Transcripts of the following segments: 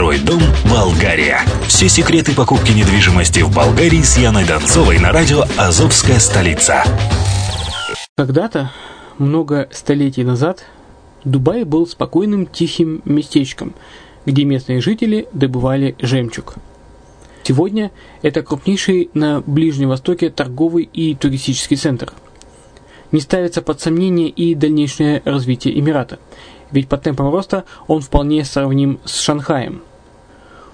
Второй дом Болгария. Все секреты покупки недвижимости в Болгарии с Яной Донцовой на радио «Азовская столица». Когда-то, много столетий назад, Дубай был спокойным тихим местечком, где местные жители добывали жемчуг. Сегодня это крупнейший на Ближнем Востоке торговый и туристический центр. Не ставится под сомнение и дальнейшее развитие Эмирата – ведь по темпам роста он вполне сравним с Шанхаем.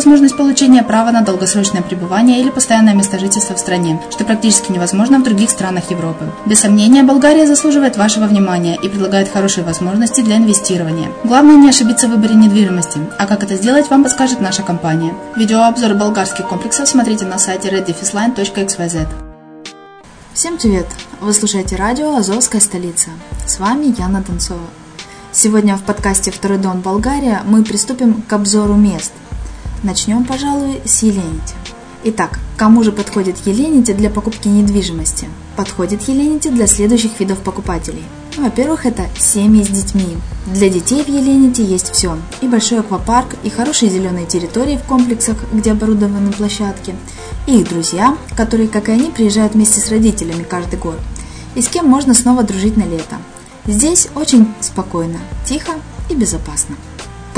возможность получения права на долгосрочное пребывание или постоянное место жительства в стране, что практически невозможно в других странах Европы. Без сомнения, Болгария заслуживает вашего внимания и предлагает хорошие возможности для инвестирования. Главное не ошибиться в выборе недвижимости, а как это сделать, вам подскажет наша компания. Видеообзор болгарских комплексов смотрите на сайте reddefisline.xyz. Всем привет! Вы слушаете радио «Азовская столица». С вами Яна Донцова. Сегодня в подкасте «Второй дом Болгария» мы приступим к обзору мест. Начнем, пожалуй, с Еленити. Итак, кому же подходит Еленити для покупки недвижимости? Подходит Еленити для следующих видов покупателей – во-первых, это семьи с детьми. Для детей в Елените есть все. И большой аквапарк, и хорошие зеленые территории в комплексах, где оборудованы площадки, и их друзья, которые, как и они, приезжают вместе с родителями каждый год, и с кем можно снова дружить на лето. Здесь очень спокойно, тихо и безопасно.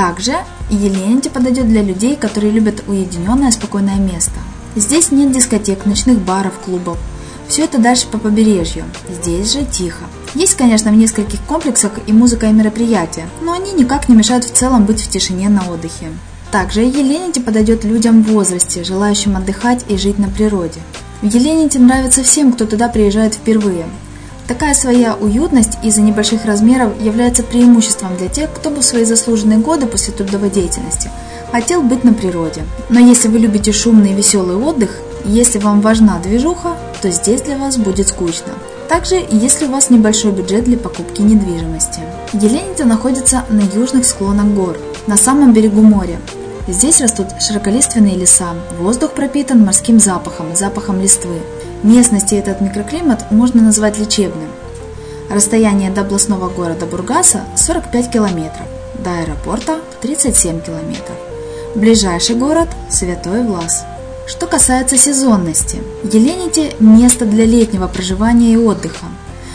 Также Елените подойдет для людей, которые любят уединенное спокойное место. Здесь нет дискотек, ночных баров, клубов. Все это дальше по побережью. Здесь же тихо. Есть, конечно, в нескольких комплексах и музыка, и мероприятия, но они никак не мешают в целом быть в тишине на отдыхе. Также Елените подойдет людям в возрасте, желающим отдыхать и жить на природе. В Елените нравится всем, кто туда приезжает впервые. Такая своя уютность из-за небольших размеров является преимуществом для тех, кто бы в свои заслуженные годы после трудовой деятельности хотел быть на природе. Но если вы любите шумный и веселый отдых, если вам важна движуха, то здесь для вас будет скучно. Также, если у вас небольшой бюджет для покупки недвижимости. Елените находится на южных склонах гор, на самом берегу моря. Здесь растут широколиственные леса, воздух пропитан морским запахом, запахом листвы. Местности этот микроклимат можно назвать лечебным. Расстояние до областного города Бургаса 45 километров, до аэропорта 37 километров. Ближайший город – Святой Влас. Что касается сезонности, Елените – место для летнего проживания и отдыха.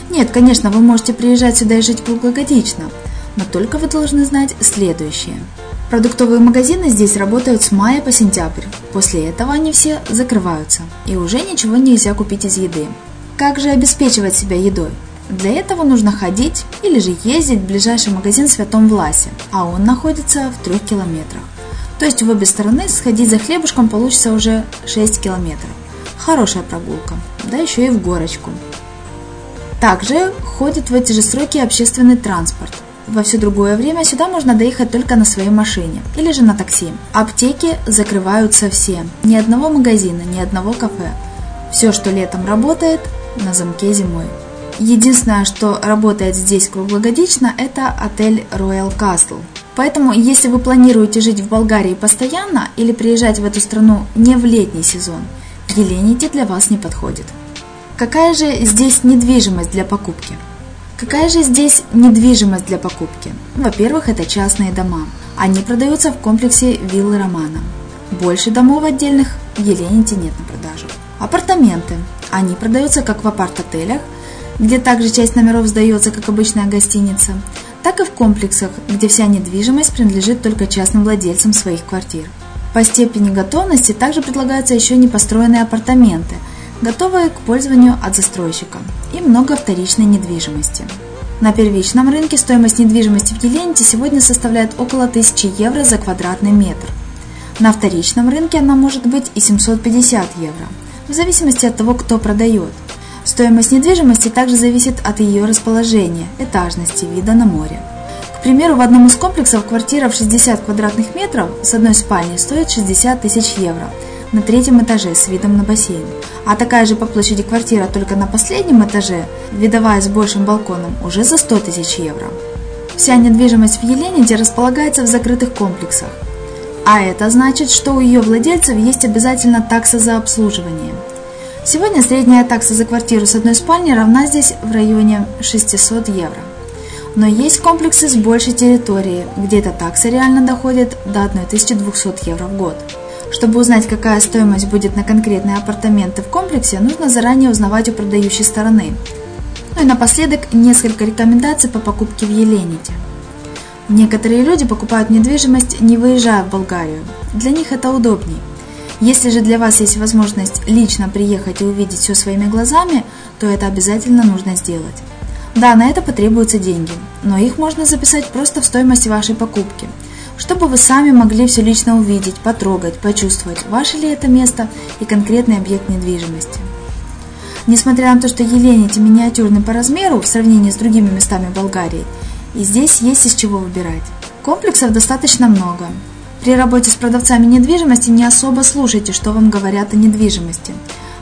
Нет, конечно, вы можете приезжать сюда и жить круглогодично, но только вы должны знать следующее. Продуктовые магазины здесь работают с мая по сентябрь. После этого они все закрываются, и уже ничего нельзя купить из еды. Как же обеспечивать себя едой? Для этого нужно ходить или же ездить в ближайший магазин в Святом Власе, а он находится в трех километрах. То есть в обе стороны сходить за хлебушком получится уже 6 километров. Хорошая прогулка, да еще и в горочку. Также ходит в эти же сроки общественный транспорт. Во все другое время сюда можно доехать только на своей машине или же на такси. Аптеки закрываются все. Ни одного магазина, ни одного кафе. Все, что летом работает, на замке зимой. Единственное, что работает здесь круглогодично, это отель Royal Castle. Поэтому, если вы планируете жить в Болгарии постоянно или приезжать в эту страну не в летний сезон, Елените для вас не подходит. Какая же здесь недвижимость для покупки? Какая же здесь недвижимость для покупки? Во-первых, это частные дома. Они продаются в комплексе виллы Романа. Больше домов отдельных в Елените нет на продажу. Апартаменты. Они продаются как в апарт-отелях, где также часть номеров сдается как обычная гостиница, так и в комплексах, где вся недвижимость принадлежит только частным владельцам своих квартир. По степени готовности также предлагаются еще непостроенные апартаменты, готовые к пользованию от застройщика, и много вторичной недвижимости. На первичном рынке стоимость недвижимости в Еленте сегодня составляет около 1000 евро за квадратный метр. На вторичном рынке она может быть и 750 евро, в зависимости от того, кто продает – Стоимость недвижимости также зависит от ее расположения, этажности, вида на море. К примеру, в одном из комплексов квартира в 60 квадратных метров с одной спальней стоит 60 тысяч евро на третьем этаже с видом на бассейн. А такая же по площади квартира только на последнем этаже, видовая с большим балконом, уже за 100 тысяч евро. Вся недвижимость в Елените располагается в закрытых комплексах. А это значит, что у ее владельцев есть обязательно такса за обслуживание – Сегодня средняя такса за квартиру с одной спальней равна здесь в районе 600 евро. Но есть комплексы с большей территорией, где эта такса реально доходит до 1200 евро в год. Чтобы узнать, какая стоимость будет на конкретные апартаменты в комплексе, нужно заранее узнавать у продающей стороны. Ну и напоследок несколько рекомендаций по покупке в Елените. Некоторые люди покупают недвижимость, не выезжая в Болгарию. Для них это удобнее – если же для вас есть возможность лично приехать и увидеть все своими глазами, то это обязательно нужно сделать. Да, на это потребуются деньги, но их можно записать просто в стоимость вашей покупки, чтобы вы сами могли все лично увидеть, потрогать, почувствовать, ваше ли это место и конкретный объект недвижимости. Несмотря на то, что Елените миниатюрный по размеру в сравнении с другими местами Болгарии, и здесь есть из чего выбирать. Комплексов достаточно много, при работе с продавцами недвижимости не особо слушайте, что вам говорят о недвижимости.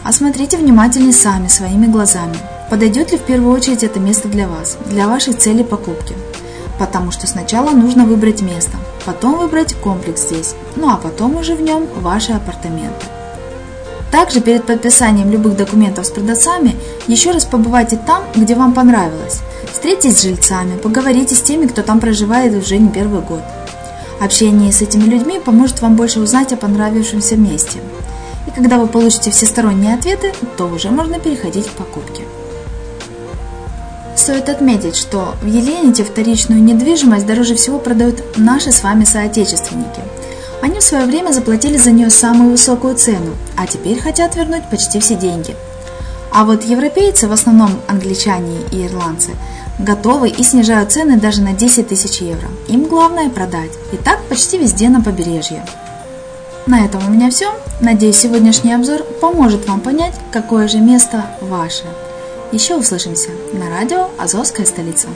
Осмотрите внимательнее сами, своими глазами. Подойдет ли в первую очередь это место для вас, для вашей цели покупки. Потому что сначала нужно выбрать место, потом выбрать комплекс здесь, ну а потом уже в нем ваши апартаменты. Также перед подписанием любых документов с продавцами еще раз побывайте там, где вам понравилось. Встретитесь с жильцами, поговорите с теми, кто там проживает уже не первый год. Общение с этими людьми поможет вам больше узнать о понравившемся месте. И когда вы получите всесторонние ответы, то уже можно переходить к покупке. Стоит отметить, что в Елените вторичную недвижимость дороже всего продают наши с вами соотечественники. Они в свое время заплатили за нее самую высокую цену, а теперь хотят вернуть почти все деньги. А вот европейцы, в основном англичане и ирландцы, готовы и снижают цены даже на 10 тысяч евро. Им главное продать. И так почти везде на побережье. На этом у меня все. Надеюсь, сегодняшний обзор поможет вам понять, какое же место ваше. Еще услышимся на радио «Азовская столица».